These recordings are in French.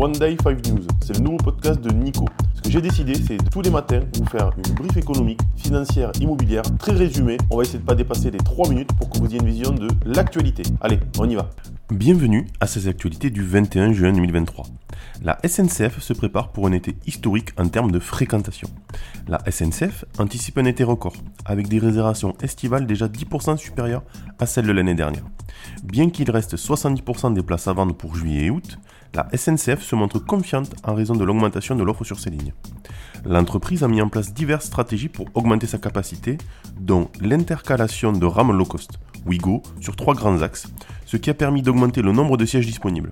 One Day 5 News. C'est le nouveau podcast de Nico. Ce que j'ai décidé, c'est tous les matins vous faire une brief économique, financière, immobilière, très résumée. On va essayer de ne pas dépasser les 3 minutes pour que vous ayez une vision de l'actualité. Allez, on y va. Bienvenue à ces actualités du 21 juin 2023. La SNCF se prépare pour un été historique en termes de fréquentation. La SNCF anticipe un été record, avec des réservations estivales déjà 10% supérieures à celles de l'année dernière. Bien qu'il reste 70% des places à vendre pour juillet et août, la SNCF se montre confiante en raison de l'augmentation de l'offre sur ces lignes. L'entreprise a mis en place diverses stratégies pour augmenter sa capacité, dont l'intercalation de rames low cost, Wigo, sur trois grands axes, ce qui a permis d'augmenter le nombre de sièges disponibles.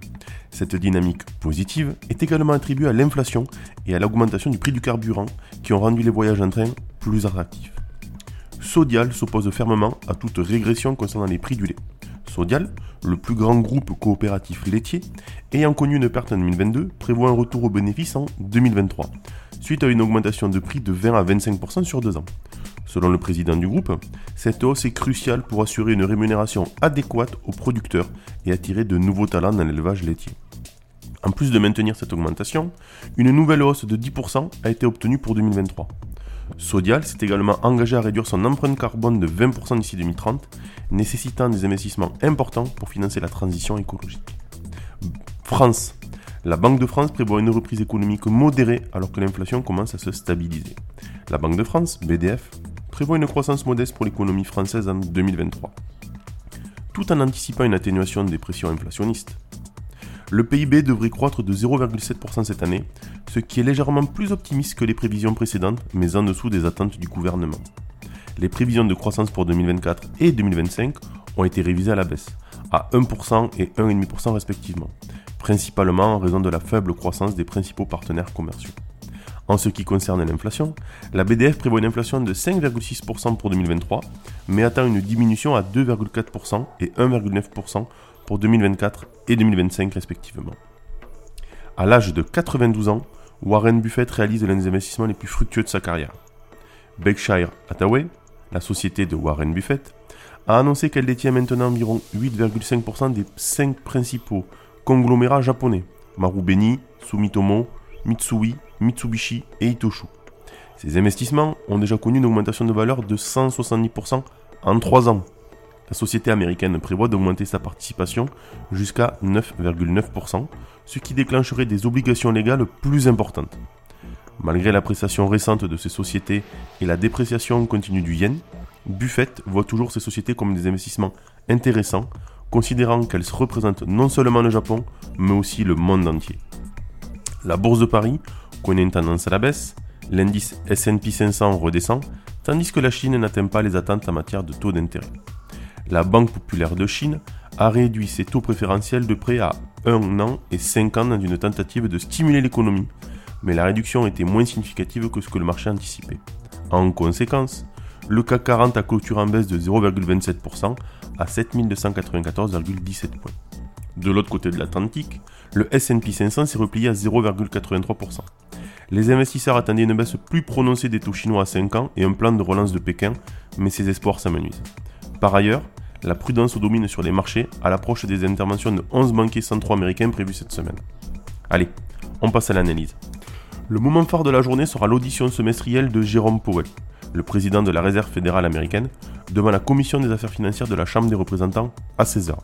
Cette dynamique positive est également attribuée à l'inflation et à l'augmentation du prix du carburant qui ont rendu les voyages en train plus attractifs. Sodial s'oppose fermement à toute régression concernant les prix du lait. Le plus grand groupe coopératif laitier, ayant connu une perte en 2022, prévoit un retour aux bénéfices en 2023, suite à une augmentation de prix de 20 à 25% sur deux ans. Selon le président du groupe, cette hausse est cruciale pour assurer une rémunération adéquate aux producteurs et attirer de nouveaux talents dans l'élevage laitier. En plus de maintenir cette augmentation, une nouvelle hausse de 10% a été obtenue pour 2023. Sodial s'est également engagé à réduire son empreinte carbone de 20% d'ici 2030, nécessitant des investissements importants pour financer la transition écologique. France. La Banque de France prévoit une reprise économique modérée alors que l'inflation commence à se stabiliser. La Banque de France, BDF, prévoit une croissance modeste pour l'économie française en 2023, tout en anticipant une atténuation des pressions inflationnistes. Le PIB devrait croître de 0,7% cette année, ce qui est légèrement plus optimiste que les prévisions précédentes, mais en dessous des attentes du gouvernement. Les prévisions de croissance pour 2024 et 2025 ont été révisées à la baisse, à 1% et 1,5% respectivement, principalement en raison de la faible croissance des principaux partenaires commerciaux. En ce qui concerne l'inflation, la BDF prévoit une inflation de 5,6% pour 2023, mais atteint une diminution à 2,4% et 1,9% pour 2024 et 2025 respectivement. À l'âge de 92 ans, Warren Buffett réalise l'un des investissements les plus fructueux de sa carrière. Berkshire Hathaway, la société de Warren Buffett, a annoncé qu'elle détient maintenant environ 8,5% des 5 principaux conglomérats japonais Marubeni, Sumitomo, Mitsui, Mitsubishi et Itoshu. Ces investissements ont déjà connu une augmentation de valeur de 170% en 3 ans, la société américaine prévoit d'augmenter sa participation jusqu'à 9,9%, ce qui déclencherait des obligations légales plus importantes. Malgré l'appréciation récente de ces sociétés et la dépréciation continue du yen, Buffett voit toujours ces sociétés comme des investissements intéressants, considérant qu'elles représentent non seulement le Japon, mais aussi le monde entier. La bourse de Paris connaît une tendance à la baisse, l'indice SP 500 redescend, tandis que la Chine n'atteint pas les attentes en matière de taux d'intérêt la Banque populaire de Chine a réduit ses taux préférentiels de prêt à 1 an et 5 ans dans une tentative de stimuler l'économie, mais la réduction était moins significative que ce que le marché anticipait. En conséquence, le CAC 40 a clôturé en baisse de 0,27% à 7294,17 points. De l'autre côté de l'Atlantique, le S&P 500 s'est replié à 0,83%. Les investisseurs attendaient une baisse plus prononcée des taux chinois à 5 ans et un plan de relance de Pékin, mais ces espoirs s'amenuisent. Par ailleurs, la prudence domine sur les marchés à l'approche des interventions de 11 banquiers centraux américains prévues cette semaine. Allez, on passe à l'analyse. Le moment phare de la journée sera l'audition semestrielle de Jérôme Powell, le président de la Réserve fédérale américaine, devant la Commission des affaires financières de la Chambre des représentants à 16h.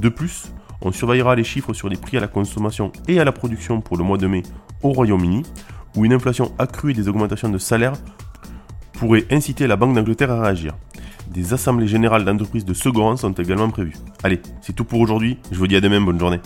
De plus, on surveillera les chiffres sur les prix à la consommation et à la production pour le mois de mai au Royaume-Uni, où une inflation accrue et des augmentations de salaires pourraient inciter la Banque d'Angleterre à réagir. Des assemblées générales d'entreprises de second rang sont également prévues. Allez, c'est tout pour aujourd'hui. Je vous dis à demain, bonne journée.